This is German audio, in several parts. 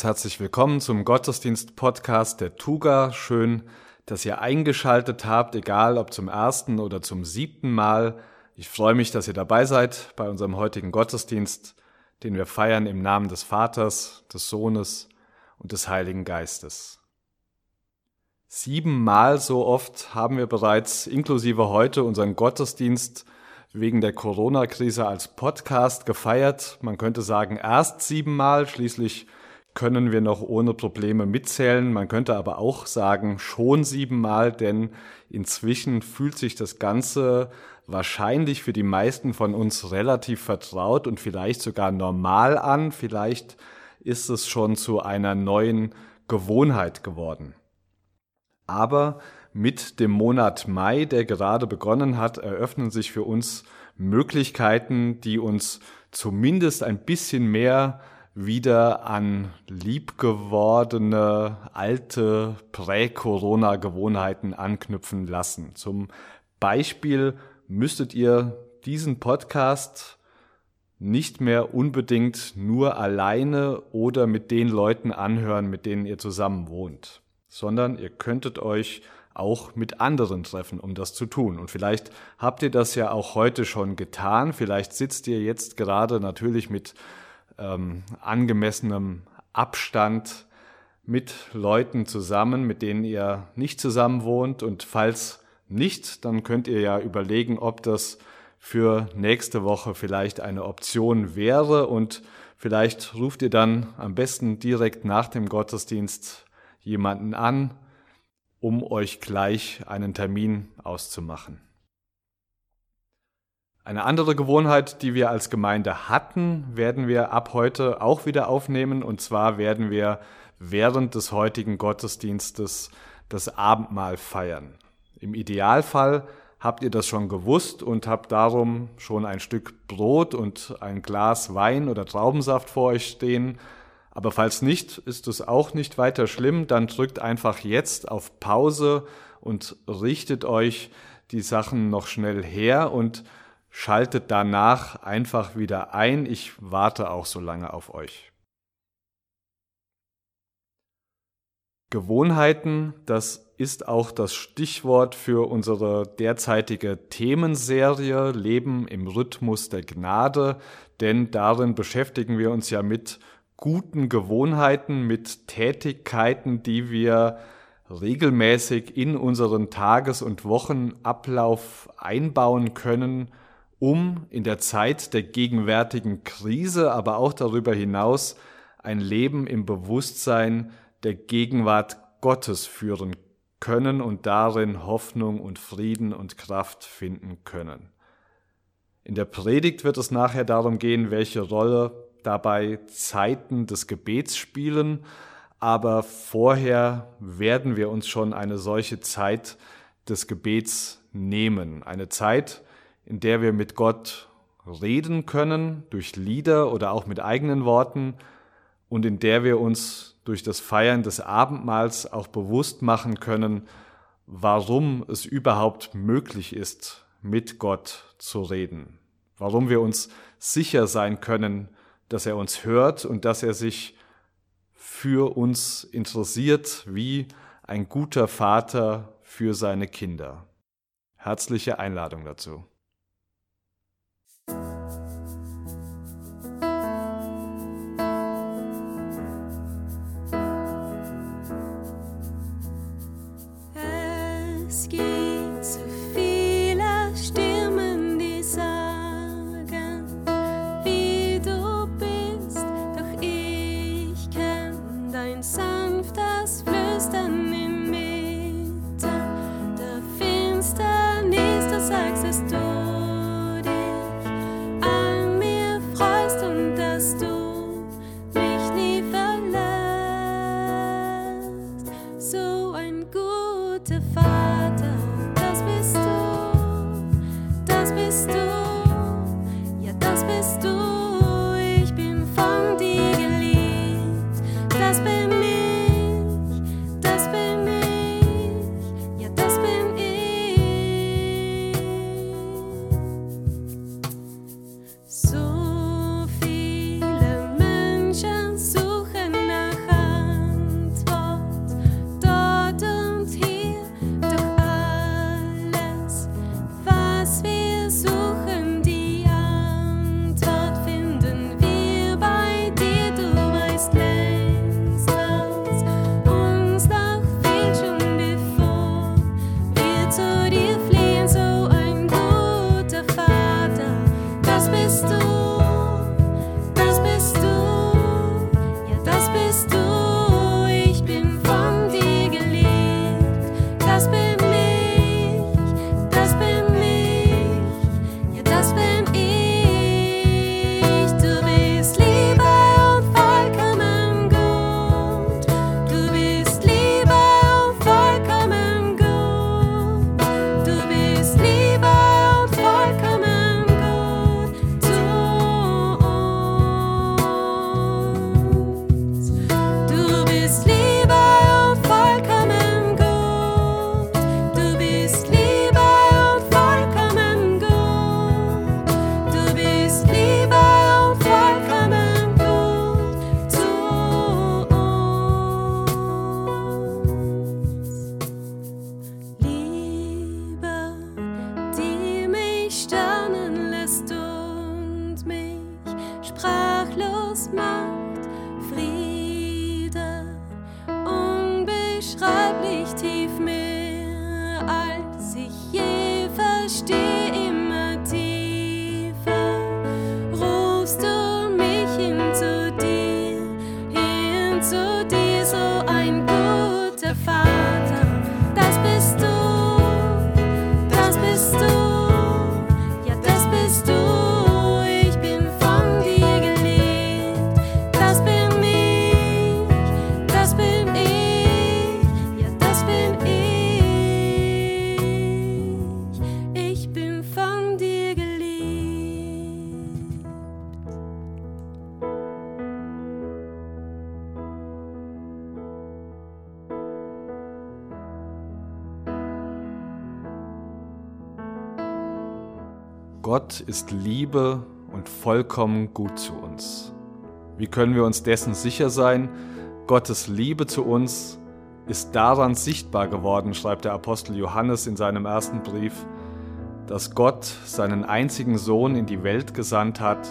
ganz herzlich willkommen zum Gottesdienst-Podcast der Tuga. Schön, dass ihr eingeschaltet habt, egal ob zum ersten oder zum siebten Mal. Ich freue mich, dass ihr dabei seid bei unserem heutigen Gottesdienst, den wir feiern im Namen des Vaters, des Sohnes und des Heiligen Geistes. Siebenmal so oft haben wir bereits inklusive heute unseren Gottesdienst wegen der Corona-Krise als Podcast gefeiert. Man könnte sagen, erst siebenmal, schließlich können wir noch ohne Probleme mitzählen. Man könnte aber auch sagen, schon siebenmal, denn inzwischen fühlt sich das Ganze wahrscheinlich für die meisten von uns relativ vertraut und vielleicht sogar normal an. Vielleicht ist es schon zu einer neuen Gewohnheit geworden. Aber mit dem Monat Mai, der gerade begonnen hat, eröffnen sich für uns Möglichkeiten, die uns zumindest ein bisschen mehr wieder an liebgewordene alte Prä-Corona-Gewohnheiten anknüpfen lassen. Zum Beispiel müsstet ihr diesen Podcast nicht mehr unbedingt nur alleine oder mit den Leuten anhören, mit denen ihr zusammen wohnt sondern ihr könntet euch auch mit anderen treffen, um das zu tun. Und vielleicht habt ihr das ja auch heute schon getan. Vielleicht sitzt ihr jetzt gerade natürlich mit ähm, angemessenem Abstand mit Leuten zusammen, mit denen ihr nicht zusammen wohnt. Und falls nicht, dann könnt ihr ja überlegen, ob das für nächste Woche vielleicht eine Option wäre. Und vielleicht ruft ihr dann am besten direkt nach dem Gottesdienst jemanden an, um euch gleich einen Termin auszumachen. Eine andere Gewohnheit, die wir als Gemeinde hatten, werden wir ab heute auch wieder aufnehmen. Und zwar werden wir während des heutigen Gottesdienstes das Abendmahl feiern. Im Idealfall habt ihr das schon gewusst und habt darum schon ein Stück Brot und ein Glas Wein oder Traubensaft vor euch stehen aber falls nicht, ist es auch nicht weiter schlimm, dann drückt einfach jetzt auf Pause und richtet euch die Sachen noch schnell her und schaltet danach einfach wieder ein. Ich warte auch so lange auf euch. Gewohnheiten, das ist auch das Stichwort für unsere derzeitige Themenserie Leben im Rhythmus der Gnade, denn darin beschäftigen wir uns ja mit guten Gewohnheiten, mit Tätigkeiten, die wir regelmäßig in unseren Tages- und Wochenablauf einbauen können, um in der Zeit der gegenwärtigen Krise, aber auch darüber hinaus ein Leben im Bewusstsein der Gegenwart Gottes führen können und darin Hoffnung und Frieden und Kraft finden können. In der Predigt wird es nachher darum gehen, welche Rolle dabei Zeiten des Gebets spielen, aber vorher werden wir uns schon eine solche Zeit des Gebets nehmen. Eine Zeit, in der wir mit Gott reden können, durch Lieder oder auch mit eigenen Worten und in der wir uns durch das Feiern des Abendmahls auch bewusst machen können, warum es überhaupt möglich ist, mit Gott zu reden. Warum wir uns sicher sein können, dass er uns hört und dass er sich für uns interessiert wie ein guter Vater für seine Kinder. Herzliche Einladung dazu. Gott ist Liebe und vollkommen gut zu uns. Wie können wir uns dessen sicher sein? Gottes Liebe zu uns ist daran sichtbar geworden, schreibt der Apostel Johannes in seinem ersten Brief, dass Gott seinen einzigen Sohn in die Welt gesandt hat,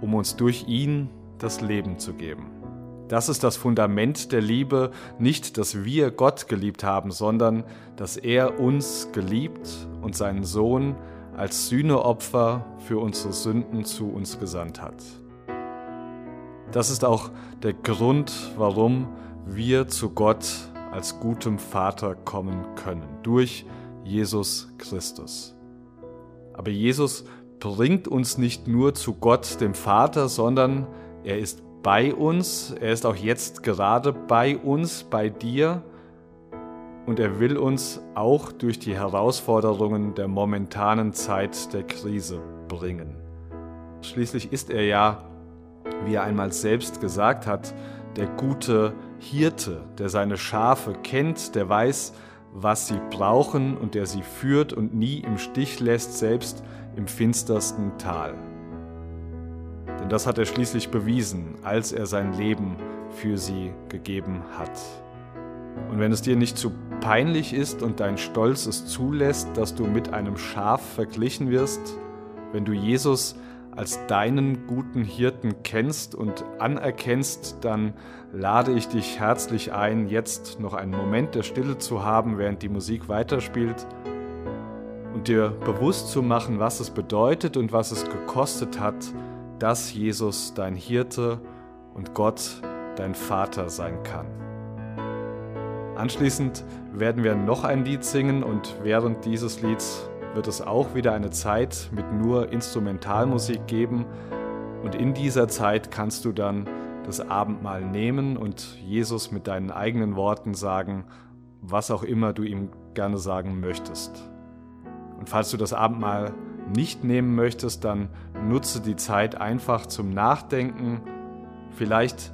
um uns durch ihn das Leben zu geben. Das ist das Fundament der Liebe, nicht, dass wir Gott geliebt haben, sondern dass er uns geliebt und seinen Sohn als Sühneopfer für unsere Sünden zu uns gesandt hat. Das ist auch der Grund, warum wir zu Gott als gutem Vater kommen können, durch Jesus Christus. Aber Jesus bringt uns nicht nur zu Gott, dem Vater, sondern er ist bei uns, er ist auch jetzt gerade bei uns, bei dir und er will uns auch durch die Herausforderungen der momentanen Zeit der Krise bringen. Schließlich ist er ja, wie er einmal selbst gesagt hat, der gute Hirte, der seine Schafe kennt, der weiß, was sie brauchen und der sie führt und nie im Stich lässt, selbst im finstersten Tal. Denn das hat er schließlich bewiesen, als er sein Leben für sie gegeben hat. Und wenn es dir nicht zu peinlich ist und dein Stolz es zulässt, dass du mit einem Schaf verglichen wirst, wenn du Jesus als deinen guten Hirten kennst und anerkennst, dann lade ich dich herzlich ein, jetzt noch einen Moment der Stille zu haben, während die Musik weiterspielt und dir bewusst zu machen, was es bedeutet und was es gekostet hat, dass Jesus dein Hirte und Gott dein Vater sein kann. Anschließend werden wir noch ein Lied singen und während dieses Lieds wird es auch wieder eine Zeit mit nur Instrumentalmusik geben und in dieser Zeit kannst du dann das Abendmahl nehmen und Jesus mit deinen eigenen Worten sagen, was auch immer du ihm gerne sagen möchtest. Und falls du das Abendmahl nicht nehmen möchtest, dann nutze die Zeit einfach zum Nachdenken, vielleicht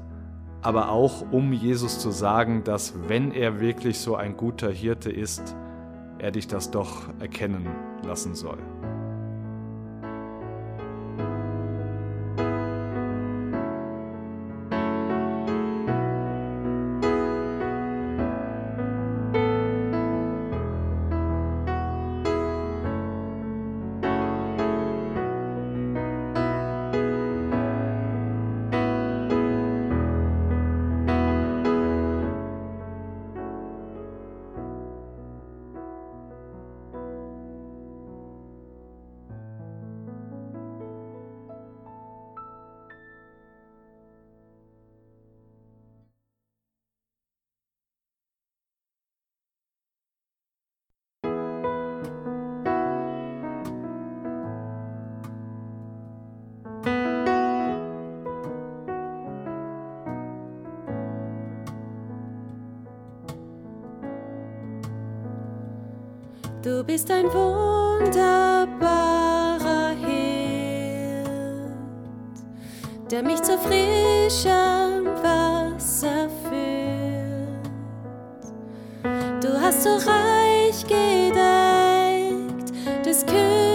aber auch um Jesus zu sagen, dass wenn er wirklich so ein guter Hirte ist, er dich das doch erkennen lassen soll. Mich zu frischem Wasser führt. Du hast so reich gedeckt des Königs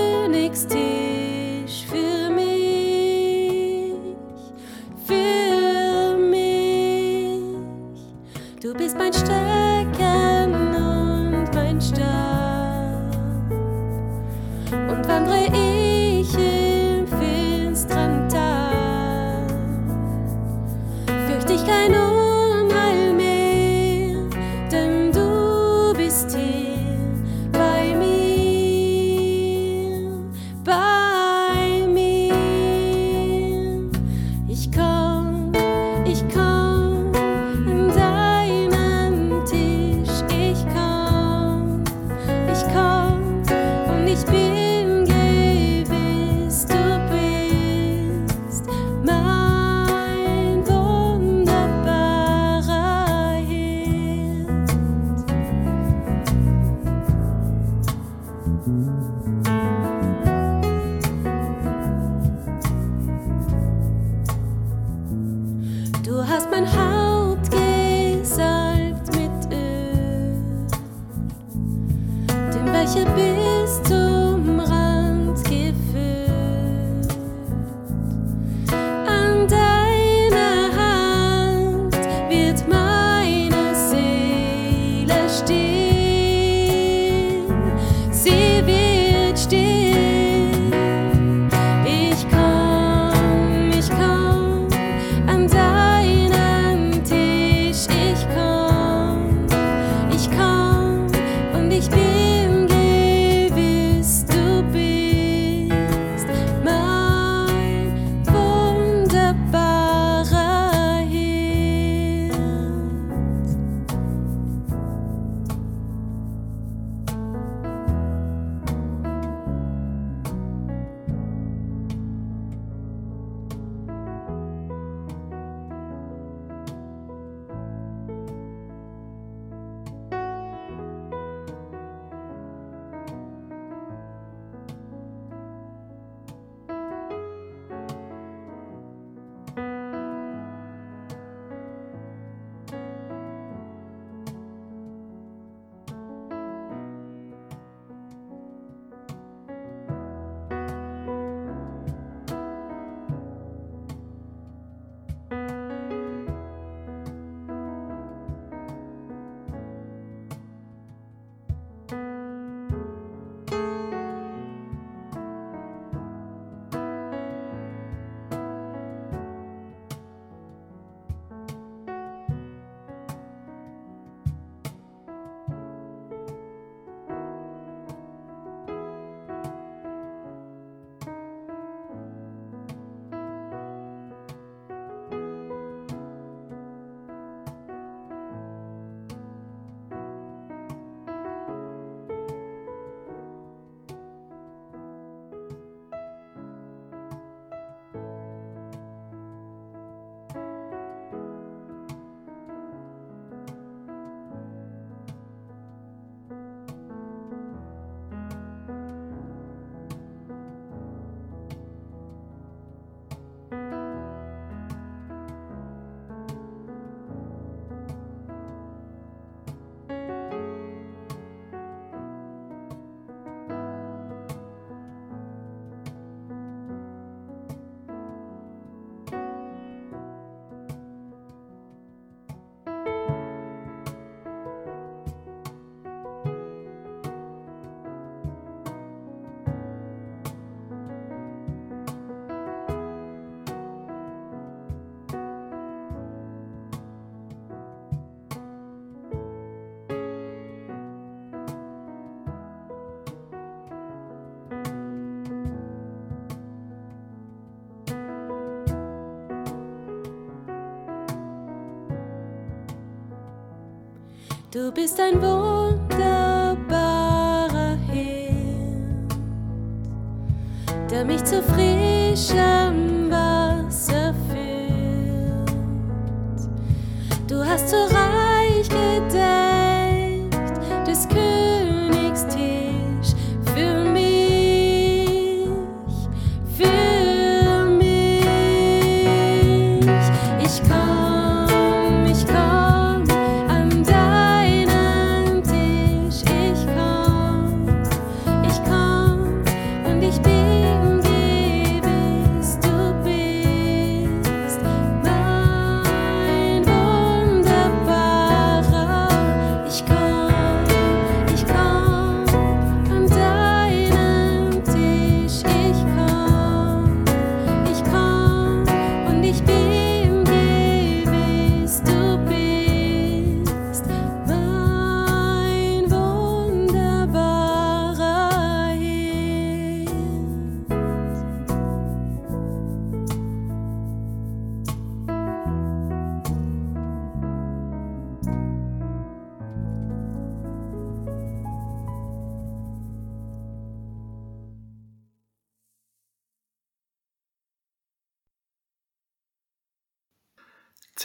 Du bist ein wunderbarer Hirt, der mich zu frischem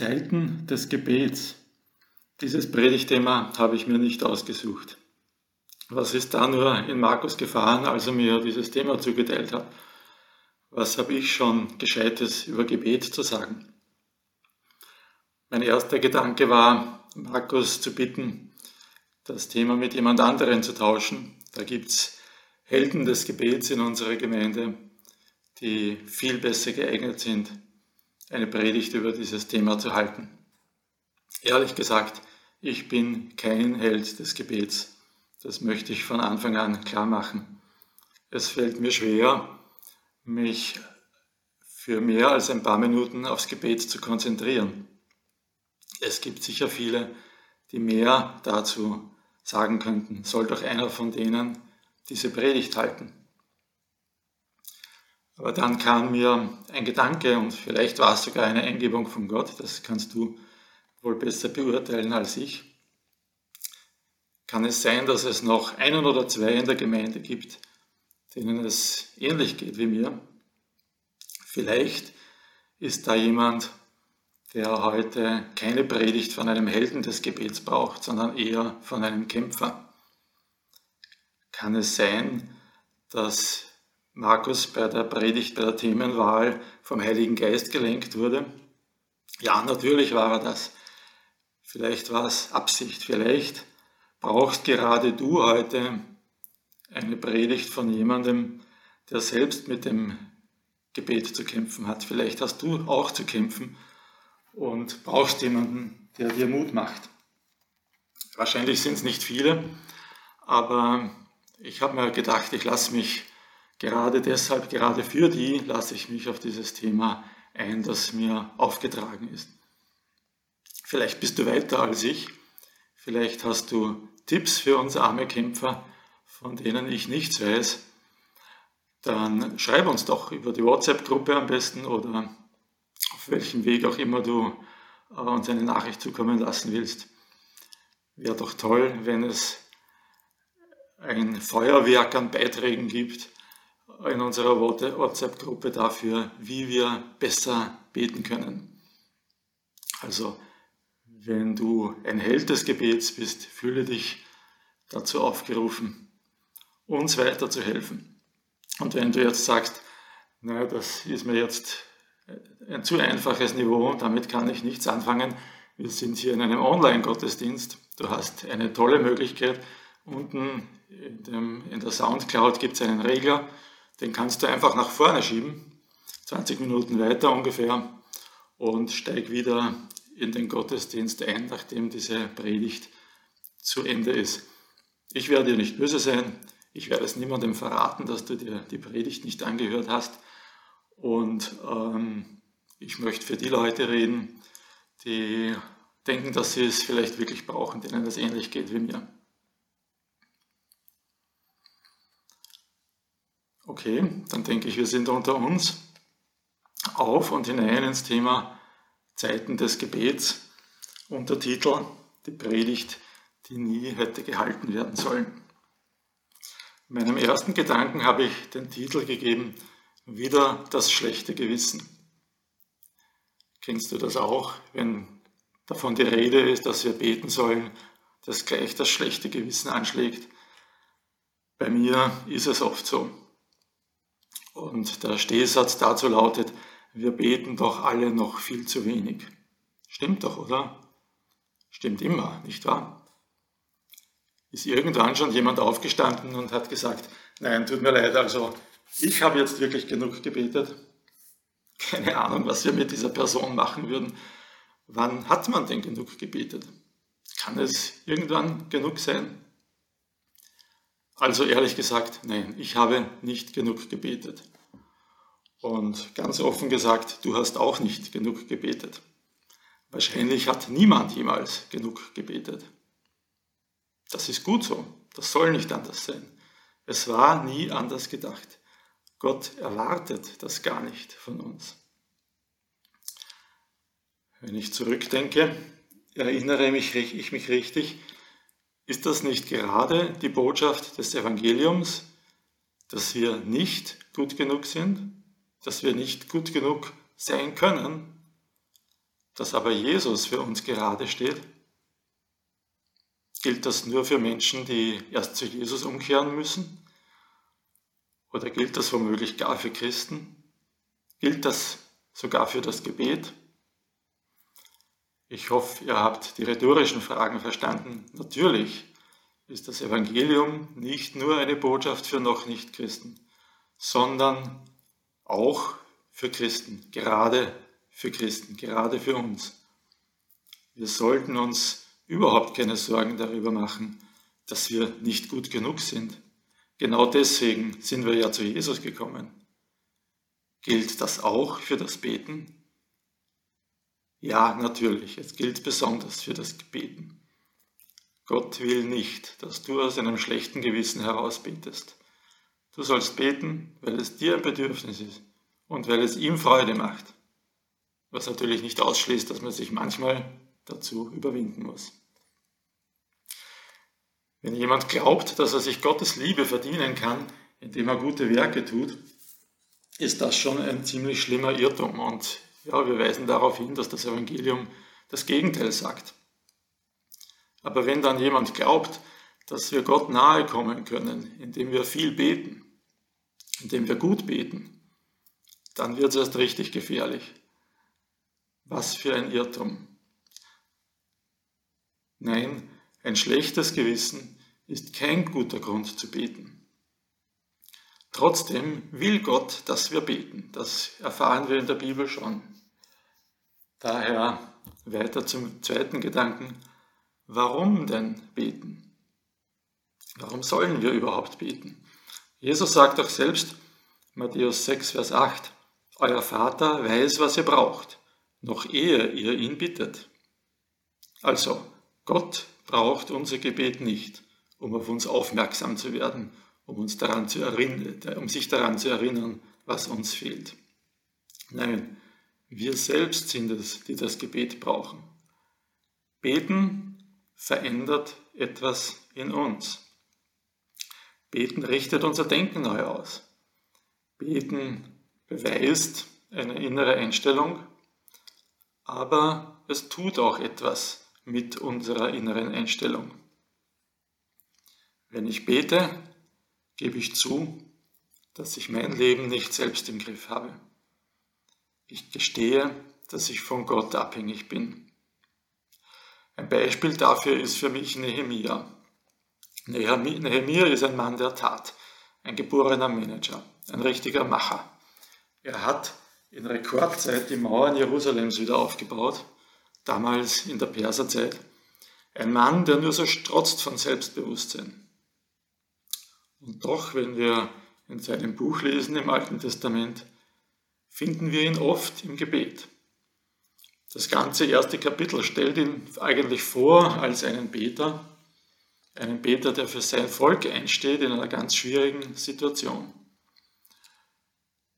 Zeiten des Gebets. Dieses Predigtthema habe ich mir nicht ausgesucht. Was ist da nur in Markus gefahren, als er mir dieses Thema zugeteilt hat? Was habe ich schon Gescheites über Gebet zu sagen? Mein erster Gedanke war, Markus zu bitten, das Thema mit jemand anderen zu tauschen. Da gibt es Helden des Gebets in unserer Gemeinde, die viel besser geeignet sind, eine Predigt über dieses Thema zu halten. Ehrlich gesagt, ich bin kein Held des Gebets. Das möchte ich von Anfang an klar machen. Es fällt mir schwer, mich für mehr als ein paar Minuten aufs Gebet zu konzentrieren. Es gibt sicher viele, die mehr dazu sagen könnten. Soll doch einer von denen diese Predigt halten. Aber dann kam mir ein Gedanke und vielleicht war es sogar eine Eingebung von Gott, das kannst du wohl besser beurteilen als ich. Kann es sein, dass es noch einen oder zwei in der Gemeinde gibt, denen es ähnlich geht wie mir? Vielleicht ist da jemand, der heute keine Predigt von einem Helden des Gebets braucht, sondern eher von einem Kämpfer. Kann es sein, dass Markus bei der Predigt, bei der Themenwahl vom Heiligen Geist gelenkt wurde? Ja, natürlich war er das. Vielleicht war es Absicht. Vielleicht brauchst gerade du heute eine Predigt von jemandem, der selbst mit dem Gebet zu kämpfen hat. Vielleicht hast du auch zu kämpfen und brauchst jemanden, der dir Mut macht. Wahrscheinlich sind es nicht viele, aber ich habe mir gedacht, ich lasse mich gerade deshalb, gerade für die, lasse ich mich auf dieses Thema ein, das mir aufgetragen ist. Vielleicht bist du weiter als ich, vielleicht hast du Tipps für uns arme Kämpfer, von denen ich nichts weiß, dann schreib uns doch über die WhatsApp-Gruppe am besten oder auf welchem Weg auch immer du äh, uns eine Nachricht zukommen lassen willst. Wäre doch toll, wenn es ein Feuerwerk an Beiträgen gibt in unserer WhatsApp-Gruppe dafür, wie wir besser beten können. Also, wenn du ein Held des Gebets bist, fühle dich dazu aufgerufen, uns weiter zu helfen. Und wenn du jetzt sagst, naja, das ist mir jetzt ein zu einfaches Niveau, damit kann ich nichts anfangen. Wir sind hier in einem Online-Gottesdienst. Du hast eine tolle Möglichkeit. Unten in, dem, in der Soundcloud gibt es einen Regler, den kannst du einfach nach vorne schieben, 20 Minuten weiter ungefähr, und steig wieder in den Gottesdienst ein, nachdem diese Predigt zu Ende ist. Ich werde dir nicht böse sein, ich werde es niemandem verraten, dass du dir die Predigt nicht angehört hast. Und ähm, ich möchte für die Leute reden, die denken, dass sie es vielleicht wirklich brauchen, denen es ähnlich geht wie mir. Okay, dann denke ich, wir sind unter uns auf und hinein ins Thema Zeiten des Gebets. Untertitel, die Predigt, die nie hätte gehalten werden sollen. Meinem ersten Gedanken habe ich den Titel gegeben, wieder das schlechte Gewissen. Kennst du das auch, wenn davon die Rede ist, dass wir beten sollen, dass gleich das schlechte Gewissen anschlägt? Bei mir ist es oft so. Und der Stehsatz dazu lautet, wir beten doch alle noch viel zu wenig. Stimmt doch, oder? Stimmt immer, nicht wahr? Ist irgendwann schon jemand aufgestanden und hat gesagt, nein, tut mir leid, also ich habe jetzt wirklich genug gebetet. Keine Ahnung, was wir mit dieser Person machen würden. Wann hat man denn genug gebetet? Kann es irgendwann genug sein? Also ehrlich gesagt, nein, ich habe nicht genug gebetet. Und ganz offen gesagt, du hast auch nicht genug gebetet. Wahrscheinlich hat niemand jemals genug gebetet. Das ist gut so, das soll nicht anders sein. Es war nie anders gedacht. Gott erwartet das gar nicht von uns. Wenn ich zurückdenke, erinnere mich, ich mich richtig, ist das nicht gerade die Botschaft des Evangeliums, dass wir nicht gut genug sind, dass wir nicht gut genug sein können, dass aber Jesus für uns gerade steht? Gilt das nur für Menschen, die erst zu Jesus umkehren müssen? Oder gilt das womöglich gar für Christen? Gilt das sogar für das Gebet? Ich hoffe, ihr habt die rhetorischen Fragen verstanden. Natürlich ist das Evangelium nicht nur eine Botschaft für noch nicht Christen, sondern auch für Christen, gerade für Christen, gerade für uns. Wir sollten uns überhaupt keine Sorgen darüber machen, dass wir nicht gut genug sind. Genau deswegen sind wir ja zu Jesus gekommen. Gilt das auch für das Beten? Ja, natürlich, es gilt besonders für das Beten. Gott will nicht, dass du aus einem schlechten Gewissen heraus betest. Du sollst beten, weil es dir ein Bedürfnis ist und weil es ihm Freude macht. Was natürlich nicht ausschließt, dass man sich manchmal dazu überwinden muss. Wenn jemand glaubt, dass er sich Gottes Liebe verdienen kann, indem er gute Werke tut, ist das schon ein ziemlich schlimmer Irrtum. Und ja, wir weisen darauf hin, dass das Evangelium das Gegenteil sagt. Aber wenn dann jemand glaubt, dass wir Gott nahe kommen können, indem wir viel beten, indem wir gut beten, dann wird es erst richtig gefährlich. Was für ein Irrtum. Nein, ein schlechtes Gewissen ist kein guter Grund zu beten. Trotzdem will Gott, dass wir beten. Das erfahren wir in der Bibel schon. Daher weiter zum zweiten Gedanken. Warum denn beten? Warum sollen wir überhaupt beten? Jesus sagt auch selbst, Matthäus 6, Vers 8, Euer Vater weiß, was ihr braucht, noch ehe ihr ihn bittet. Also, Gott braucht unser Gebet nicht, um auf uns aufmerksam zu werden, um, uns daran zu erinnern, um sich daran zu erinnern, was uns fehlt. Nein, wir selbst sind es, die das Gebet brauchen. Beten verändert etwas in uns. Beten richtet unser Denken neu aus. Beten beweist eine innere Einstellung, aber es tut auch etwas mit unserer inneren Einstellung. Wenn ich bete, gebe ich zu, dass ich mein Leben nicht selbst im Griff habe. Ich gestehe, dass ich von Gott abhängig bin. Ein Beispiel dafür ist für mich Nehemia. Nehemia ist ein Mann der Tat, ein geborener Manager, ein richtiger Macher. Er hat in Rekordzeit die Mauern Jerusalems wieder aufgebaut damals in der Perserzeit, ein Mann, der nur so strotzt von Selbstbewusstsein. Und doch, wenn wir in seinem Buch lesen im Alten Testament, finden wir ihn oft im Gebet. Das ganze erste Kapitel stellt ihn eigentlich vor als einen Beter, einen Beter, der für sein Volk einsteht in einer ganz schwierigen Situation.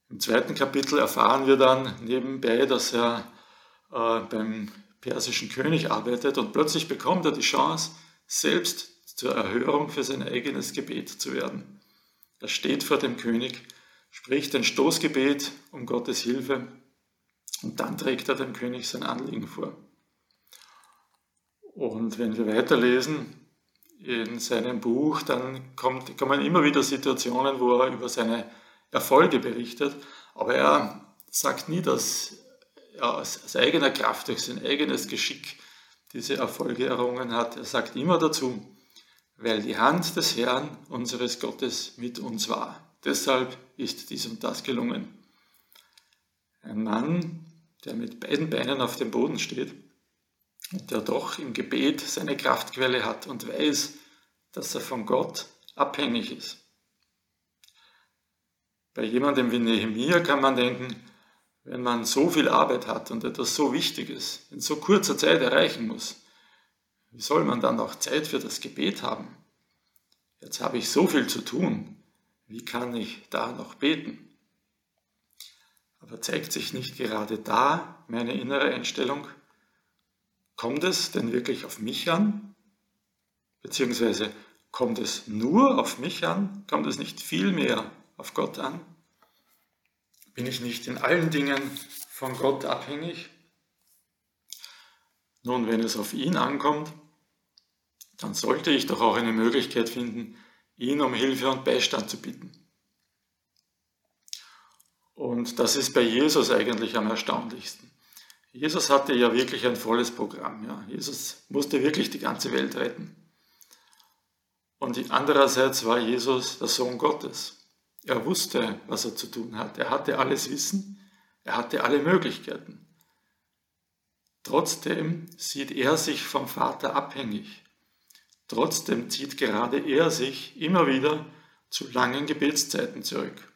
Im zweiten Kapitel erfahren wir dann nebenbei, dass er äh, beim persischen König arbeitet und plötzlich bekommt er die Chance, selbst zur Erhörung für sein eigenes Gebet zu werden. Er steht vor dem König, spricht ein Stoßgebet um Gottes Hilfe und dann trägt er dem König sein Anliegen vor. Und wenn wir weiterlesen in seinem Buch, dann kommt, kommen immer wieder Situationen, wo er über seine Erfolge berichtet, aber er sagt nie, dass er aus eigener Kraft, durch sein eigenes Geschick diese Erfolge errungen hat. Er sagt immer dazu, weil die Hand des Herrn, unseres Gottes, mit uns war. Deshalb ist dies und das gelungen. Ein Mann, der mit beiden Beinen auf dem Boden steht und der doch im Gebet seine Kraftquelle hat und weiß, dass er von Gott abhängig ist. Bei jemandem wie Nehemiah kann man denken, wenn man so viel Arbeit hat und etwas so Wichtiges in so kurzer Zeit erreichen muss, wie soll man dann auch Zeit für das Gebet haben? Jetzt habe ich so viel zu tun, wie kann ich da noch beten? Aber zeigt sich nicht gerade da meine innere Einstellung? Kommt es denn wirklich auf mich an? Beziehungsweise kommt es nur auf mich an? Kommt es nicht viel mehr auf Gott an? Bin ich nicht in allen Dingen von Gott abhängig? Nun, wenn es auf ihn ankommt, dann sollte ich doch auch eine Möglichkeit finden, ihn um Hilfe und Beistand zu bitten. Und das ist bei Jesus eigentlich am erstaunlichsten. Jesus hatte ja wirklich ein volles Programm. Ja. Jesus musste wirklich die ganze Welt retten. Und andererseits war Jesus der Sohn Gottes. Er wusste, was er zu tun hat. Er hatte alles Wissen, er hatte alle Möglichkeiten. Trotzdem sieht er sich vom Vater abhängig. Trotzdem zieht gerade er sich immer wieder zu langen Gebetszeiten zurück.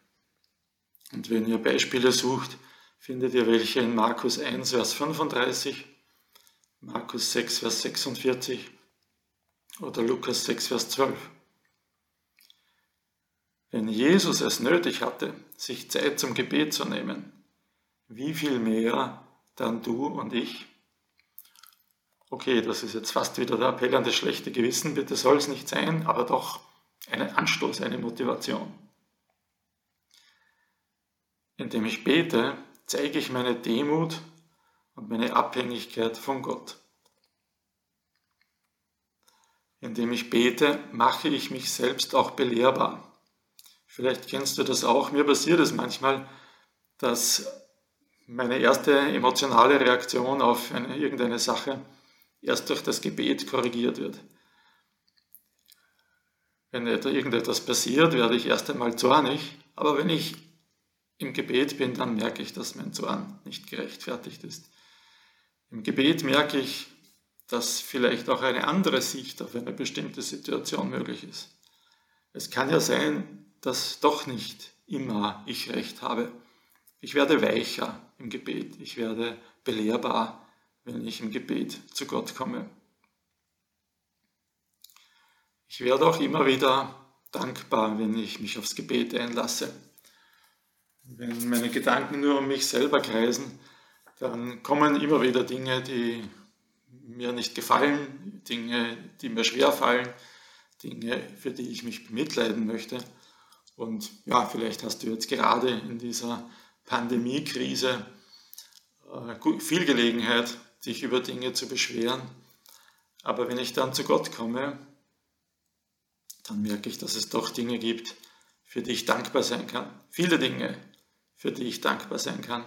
Und wenn ihr Beispiele sucht, findet ihr welche in Markus 1, Vers 35, Markus 6, Vers 46 oder Lukas 6, Vers 12. Wenn Jesus es nötig hatte, sich Zeit zum Gebet zu nehmen, wie viel mehr dann du und ich? Okay, das ist jetzt fast wieder der Appell an das schlechte Gewissen, bitte soll es nicht sein, aber doch ein Anstoß, eine Motivation. Indem ich bete, zeige ich meine Demut und meine Abhängigkeit von Gott. Indem ich bete, mache ich mich selbst auch belehrbar. Vielleicht kennst du das auch. Mir passiert es manchmal, dass meine erste emotionale Reaktion auf eine, irgendeine Sache erst durch das Gebet korrigiert wird. Wenn irgendetwas passiert, werde ich erst einmal zornig, aber wenn ich im Gebet bin, dann merke ich, dass mein Zorn nicht gerechtfertigt ist. Im Gebet merke ich, dass vielleicht auch eine andere Sicht auf eine bestimmte Situation möglich ist. Es kann ja sein, dass doch nicht immer ich recht habe. Ich werde weicher im Gebet, ich werde belehrbar, wenn ich im Gebet zu Gott komme. Ich werde auch immer wieder dankbar, wenn ich mich aufs Gebet einlasse. Wenn meine Gedanken nur um mich selber kreisen, dann kommen immer wieder Dinge, die mir nicht gefallen, Dinge, die mir schwer fallen, Dinge, für die ich mich bemitleiden möchte. Und ja, vielleicht hast du jetzt gerade in dieser Pandemiekrise äh, viel Gelegenheit, dich über Dinge zu beschweren. Aber wenn ich dann zu Gott komme, dann merke ich, dass es doch Dinge gibt, für die ich dankbar sein kann. Viele Dinge, für die ich dankbar sein kann.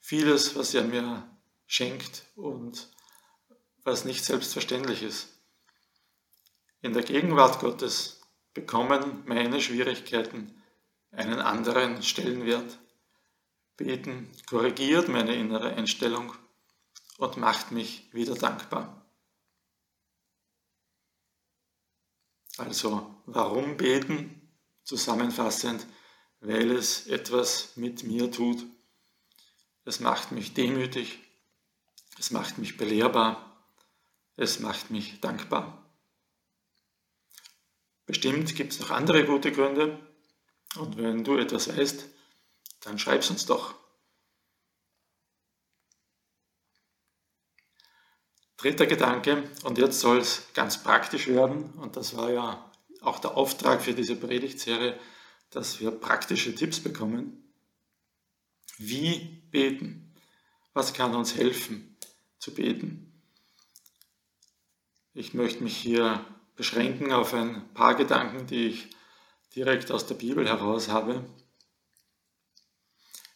Vieles, was er mir schenkt und was nicht selbstverständlich ist. In der Gegenwart Gottes bekommen meine Schwierigkeiten einen anderen Stellenwert. Beten korrigiert meine innere Einstellung und macht mich wieder dankbar. Also warum beten? Zusammenfassend, weil es etwas mit mir tut. Es macht mich demütig, es macht mich belehrbar, es macht mich dankbar. Bestimmt gibt es noch andere gute Gründe. Und wenn du etwas weißt, dann schreib es uns doch. Dritter Gedanke, und jetzt soll es ganz praktisch werden, und das war ja auch der Auftrag für diese Predigtserie, dass wir praktische Tipps bekommen. Wie beten? Was kann uns helfen zu beten? Ich möchte mich hier beschränken auf ein paar Gedanken, die ich direkt aus der Bibel heraus habe.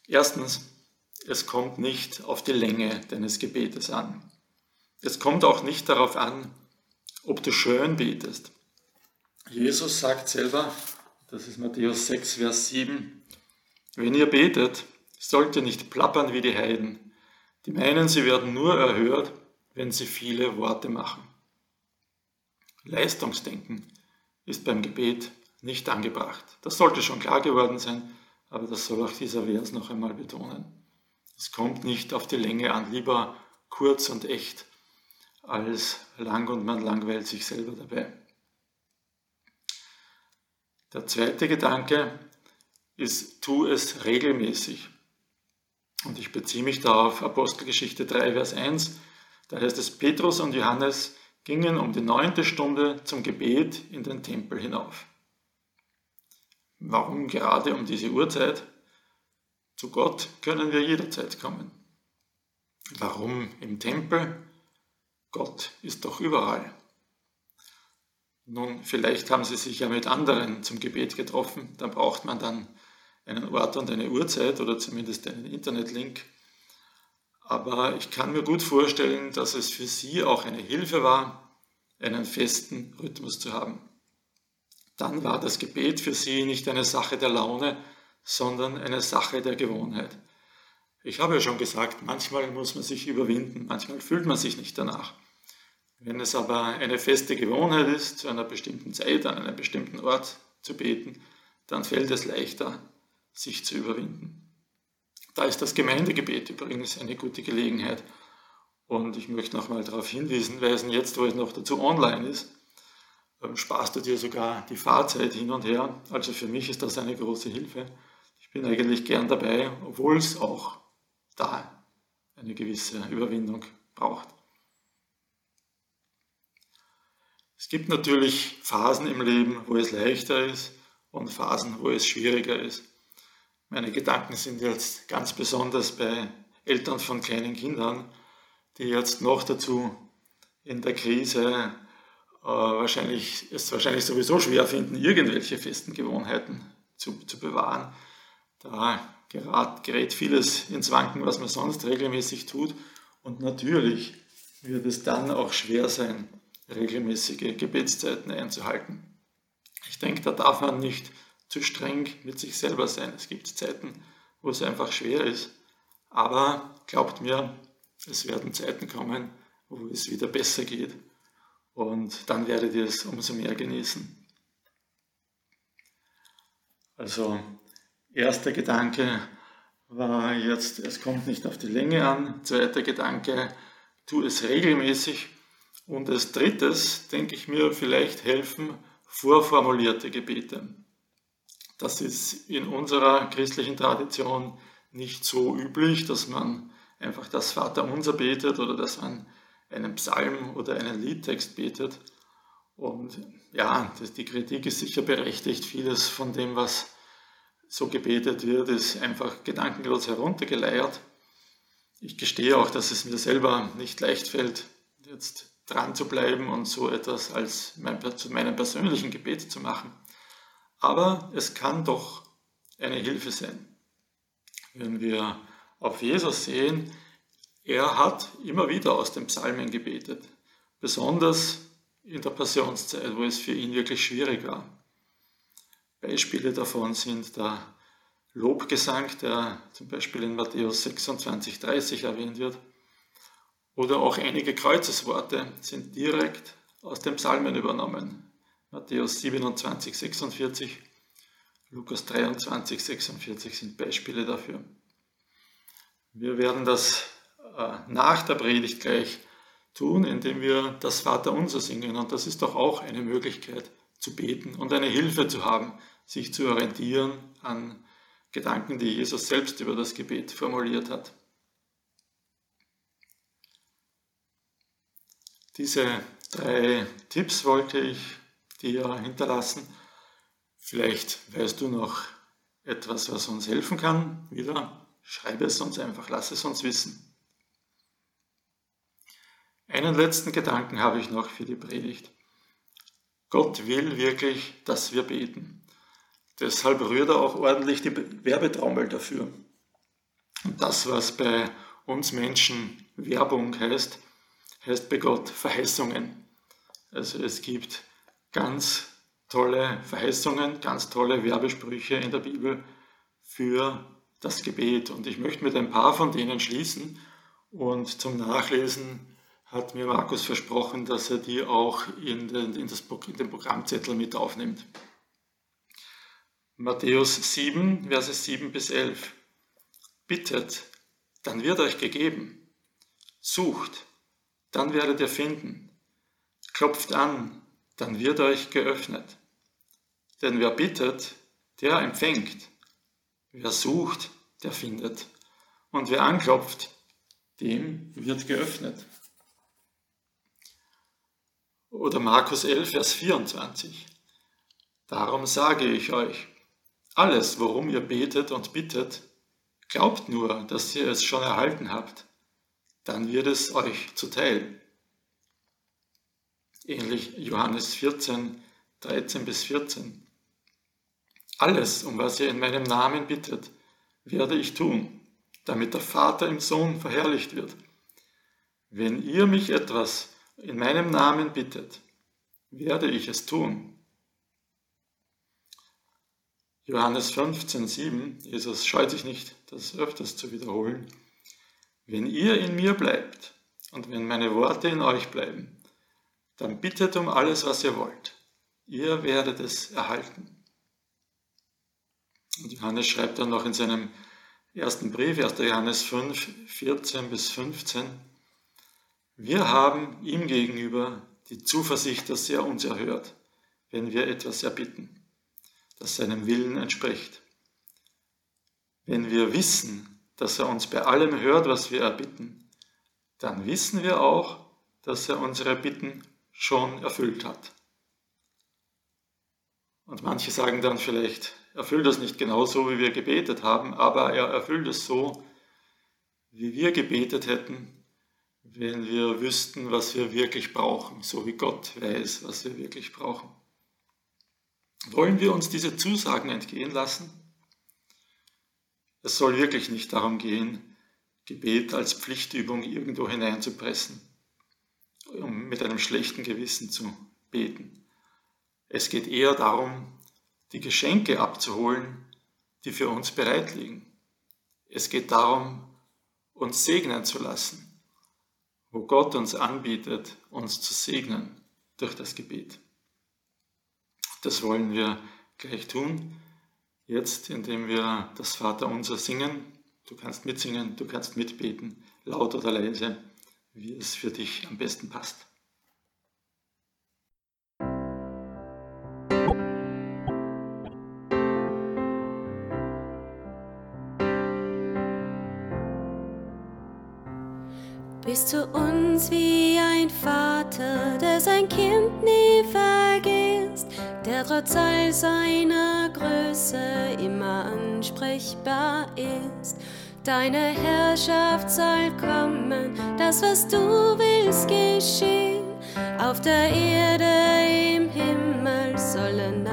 Erstens, es kommt nicht auf die Länge deines Gebetes an. Es kommt auch nicht darauf an, ob du schön betest. Jesus sagt selber, das ist Matthäus 6, Vers 7, wenn ihr betet, sollt ihr nicht plappern wie die Heiden. Die meinen, sie werden nur erhört, wenn sie viele Worte machen. Leistungsdenken ist beim Gebet nicht angebracht. Das sollte schon klar geworden sein, aber das soll auch dieser Vers noch einmal betonen. Es kommt nicht auf die Länge an, lieber kurz und echt als lang und man langweilt sich selber dabei. Der zweite Gedanke ist, tu es regelmäßig. Und ich beziehe mich da auf Apostelgeschichte 3, Vers 1. Da heißt es, Petrus und Johannes gingen um die neunte Stunde zum Gebet in den Tempel hinauf. Warum gerade um diese Uhrzeit? Zu Gott können wir jederzeit kommen. Warum im Tempel? Gott ist doch überall. Nun, vielleicht haben Sie sich ja mit anderen zum Gebet getroffen, dann braucht man dann einen Ort und eine Uhrzeit oder zumindest einen Internetlink. Aber ich kann mir gut vorstellen, dass es für Sie auch eine Hilfe war, einen festen Rhythmus zu haben. Dann war das Gebet für Sie nicht eine Sache der Laune, sondern eine Sache der Gewohnheit. Ich habe ja schon gesagt, manchmal muss man sich überwinden, manchmal fühlt man sich nicht danach. Wenn es aber eine feste Gewohnheit ist, zu einer bestimmten Zeit, an einem bestimmten Ort zu beten, dann fällt es leichter, sich zu überwinden. Da ist das Gemeindegebet übrigens eine gute Gelegenheit. Und ich möchte nochmal darauf hinweisen, jetzt wo es noch dazu online ist, ähm, sparst du dir sogar die Fahrzeit hin und her. Also für mich ist das eine große Hilfe. Ich bin eigentlich gern dabei, obwohl es auch da eine gewisse Überwindung braucht. Es gibt natürlich Phasen im Leben, wo es leichter ist und Phasen, wo es schwieriger ist. Meine Gedanken sind jetzt ganz besonders bei Eltern von kleinen Kindern, die jetzt noch dazu in der Krise äh, wahrscheinlich, es wahrscheinlich sowieso schwer finden, irgendwelche festen Gewohnheiten zu, zu bewahren. Da gerät, gerät vieles ins Wanken, was man sonst regelmäßig tut. Und natürlich wird es dann auch schwer sein, regelmäßige Gebetszeiten einzuhalten. Ich denke, da darf man nicht zu streng mit sich selber sein. Es gibt Zeiten, wo es einfach schwer ist. Aber glaubt mir, es werden Zeiten kommen, wo es wieder besser geht. Und dann werdet ihr es umso mehr genießen. Also, erster Gedanke war jetzt, es kommt nicht auf die Länge an. Zweiter Gedanke, tu es regelmäßig. Und als drittes, denke ich mir, vielleicht helfen vorformulierte Gebete. Das ist in unserer christlichen Tradition nicht so üblich, dass man einfach das Vaterunser betet oder dass man einen Psalm oder einen Liedtext betet. Und ja, die Kritik ist sicher berechtigt. Vieles von dem, was so gebetet wird, ist einfach gedankenlos heruntergeleiert. Ich gestehe auch, dass es mir selber nicht leicht fällt, jetzt dran zu bleiben und so etwas als mein, zu meinem persönlichen Gebet zu machen. Aber es kann doch eine Hilfe sein. Wenn wir auf Jesus sehen, er hat immer wieder aus den Psalmen gebetet, besonders in der Passionszeit, wo es für ihn wirklich schwierig war. Beispiele davon sind der Lobgesang, der zum Beispiel in Matthäus 26, 30 erwähnt wird, oder auch einige Kreuzesworte sind direkt aus den Psalmen übernommen. Matthäus 27, 46, Lukas 23, 46 sind Beispiele dafür. Wir werden das äh, nach der Predigt gleich tun, indem wir das Vaterunser singen. Und das ist doch auch eine Möglichkeit zu beten und eine Hilfe zu haben, sich zu orientieren an Gedanken, die Jesus selbst über das Gebet formuliert hat. Diese drei Tipps wollte ich dir hinterlassen. Vielleicht weißt du noch etwas, was uns helfen kann. Wieder schreibe es uns einfach, lass es uns wissen. Einen letzten Gedanken habe ich noch für die Predigt. Gott will wirklich, dass wir beten. Deshalb rührt er auch ordentlich die Werbetrommel dafür. Und das, was bei uns Menschen Werbung heißt, heißt bei Gott Verheißungen. Also es gibt ganz tolle Verheißungen, ganz tolle Werbesprüche in der Bibel für das Gebet. Und ich möchte mit ein paar von denen schließen. Und zum Nachlesen hat mir Markus versprochen, dass er die auch in den, in das, in den Programmzettel mit aufnimmt. Matthäus 7, Verse 7 bis 11. Bittet, dann wird euch gegeben. Sucht, dann werdet ihr finden. Klopft an, dann wird euch geöffnet. Denn wer bittet, der empfängt. Wer sucht, der findet. Und wer anklopft, dem wird geöffnet. Oder Markus 11, Vers 24. Darum sage ich euch, alles, worum ihr betet und bittet, glaubt nur, dass ihr es schon erhalten habt, dann wird es euch zuteil. Ähnlich Johannes 14, 13 bis 14. Alles, um was ihr in meinem Namen bittet, werde ich tun, damit der Vater im Sohn verherrlicht wird. Wenn ihr mich etwas in meinem Namen bittet, werde ich es tun. Johannes 15, 7, Jesus scheut sich nicht, das öfters zu wiederholen. Wenn ihr in mir bleibt und wenn meine Worte in euch bleiben, dann bittet um alles, was ihr wollt. Ihr werdet es erhalten. Und Johannes schreibt dann noch in seinem ersten Brief, 1. Johannes 5, 14 bis 15, wir haben ihm gegenüber die Zuversicht, dass er uns erhört, wenn wir etwas erbitten, das seinem Willen entspricht. Wenn wir wissen, dass er uns bei allem hört, was wir erbitten, dann wissen wir auch, dass er unsere Bitten schon erfüllt hat. Und manche sagen dann vielleicht, erfüllt das nicht genau so, wie wir gebetet haben, aber er erfüllt es so, wie wir gebetet hätten, wenn wir wüssten, was wir wirklich brauchen, so wie Gott weiß, was wir wirklich brauchen. Wollen wir uns diese Zusagen entgehen lassen? Es soll wirklich nicht darum gehen, Gebet als Pflichtübung irgendwo hineinzupressen, um mit einem schlechten Gewissen zu beten. Es geht eher darum, die Geschenke abzuholen, die für uns bereit liegen. Es geht darum, uns segnen zu lassen wo Gott uns anbietet, uns zu segnen durch das Gebet. Das wollen wir gleich tun, jetzt indem wir das Vaterunser singen. Du kannst mitsingen, du kannst mitbeten, laut oder leise, wie es für dich am besten passt. Bist du uns wie ein Vater, der sein Kind nie vergisst, der trotz all seiner Größe immer ansprechbar ist. Deine Herrschaft soll kommen, das, was du willst, geschehen. Auf der Erde, im Himmel sollen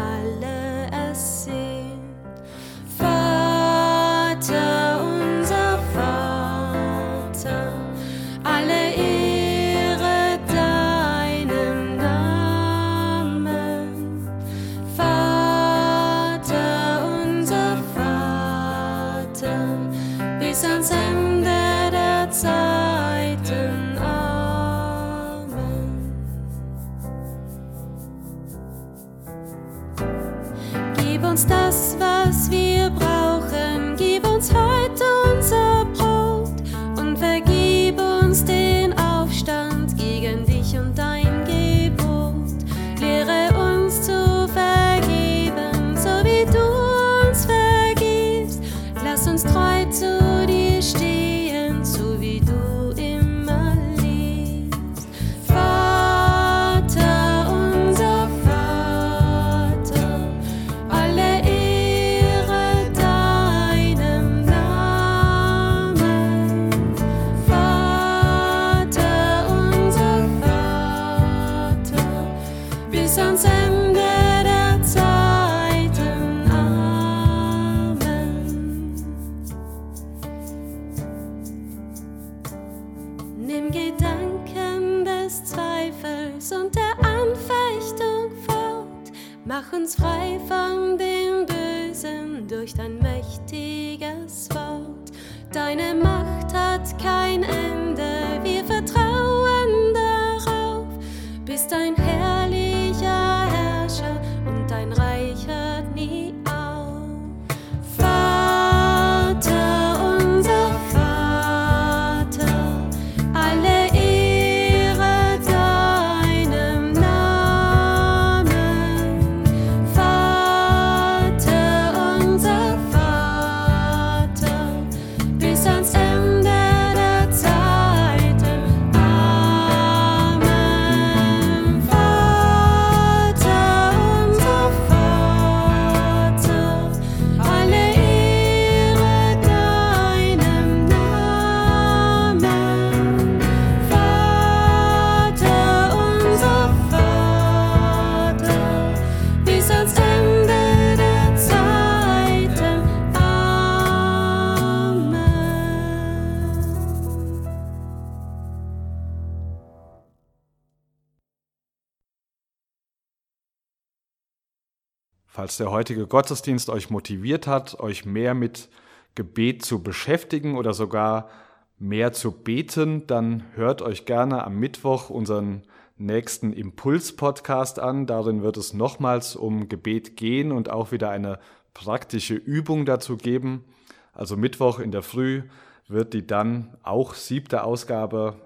Falls der heutige Gottesdienst euch motiviert hat, euch mehr mit Gebet zu beschäftigen oder sogar mehr zu beten, dann hört euch gerne am Mittwoch unseren nächsten Impuls-Podcast an. Darin wird es nochmals um Gebet gehen und auch wieder eine praktische Übung dazu geben. Also Mittwoch in der Früh wird die dann auch siebte Ausgabe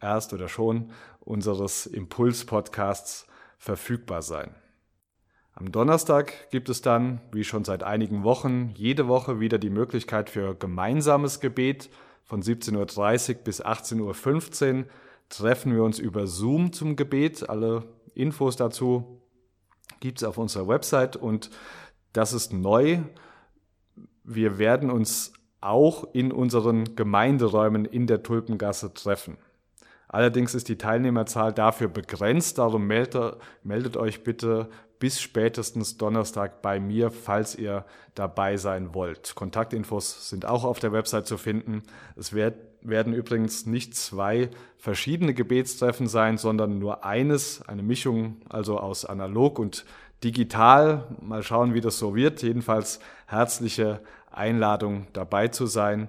erst oder schon unseres Impuls-Podcasts verfügbar sein. Am Donnerstag gibt es dann, wie schon seit einigen Wochen, jede Woche wieder die Möglichkeit für gemeinsames Gebet. Von 17.30 Uhr bis 18.15 Uhr treffen wir uns über Zoom zum Gebet. Alle Infos dazu gibt es auf unserer Website und das ist neu. Wir werden uns auch in unseren Gemeinderäumen in der Tulpengasse treffen. Allerdings ist die Teilnehmerzahl dafür begrenzt, darum meldet, meldet euch bitte bis spätestens Donnerstag bei mir, falls ihr dabei sein wollt. Kontaktinfos sind auch auf der Website zu finden. Es werd, werden übrigens nicht zwei verschiedene Gebetstreffen sein, sondern nur eines, eine Mischung also aus analog und digital. Mal schauen, wie das so wird. Jedenfalls herzliche Einladung dabei zu sein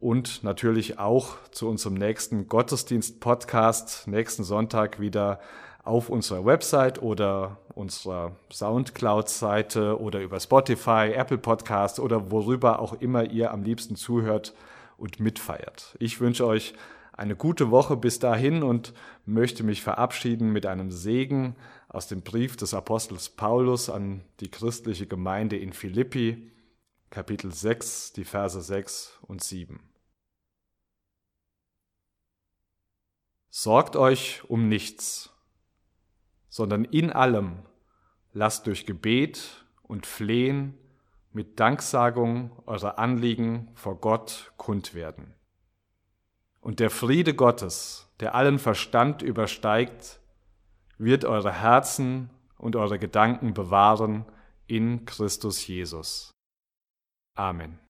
und natürlich auch zu unserem nächsten Gottesdienst-Podcast nächsten Sonntag wieder auf unserer Website oder unserer Soundcloud-Seite oder über Spotify, Apple Podcast oder worüber auch immer ihr am liebsten zuhört und mitfeiert. Ich wünsche euch eine gute Woche bis dahin und möchte mich verabschieden mit einem Segen aus dem Brief des Apostels Paulus an die christliche Gemeinde in Philippi, Kapitel 6, die Verse 6 und 7. Sorgt euch um nichts, sondern in allem lasst durch Gebet und Flehen mit Danksagung eure Anliegen vor Gott kund werden. Und der Friede Gottes, der allen Verstand übersteigt, wird eure Herzen und eure Gedanken bewahren in Christus Jesus. Amen.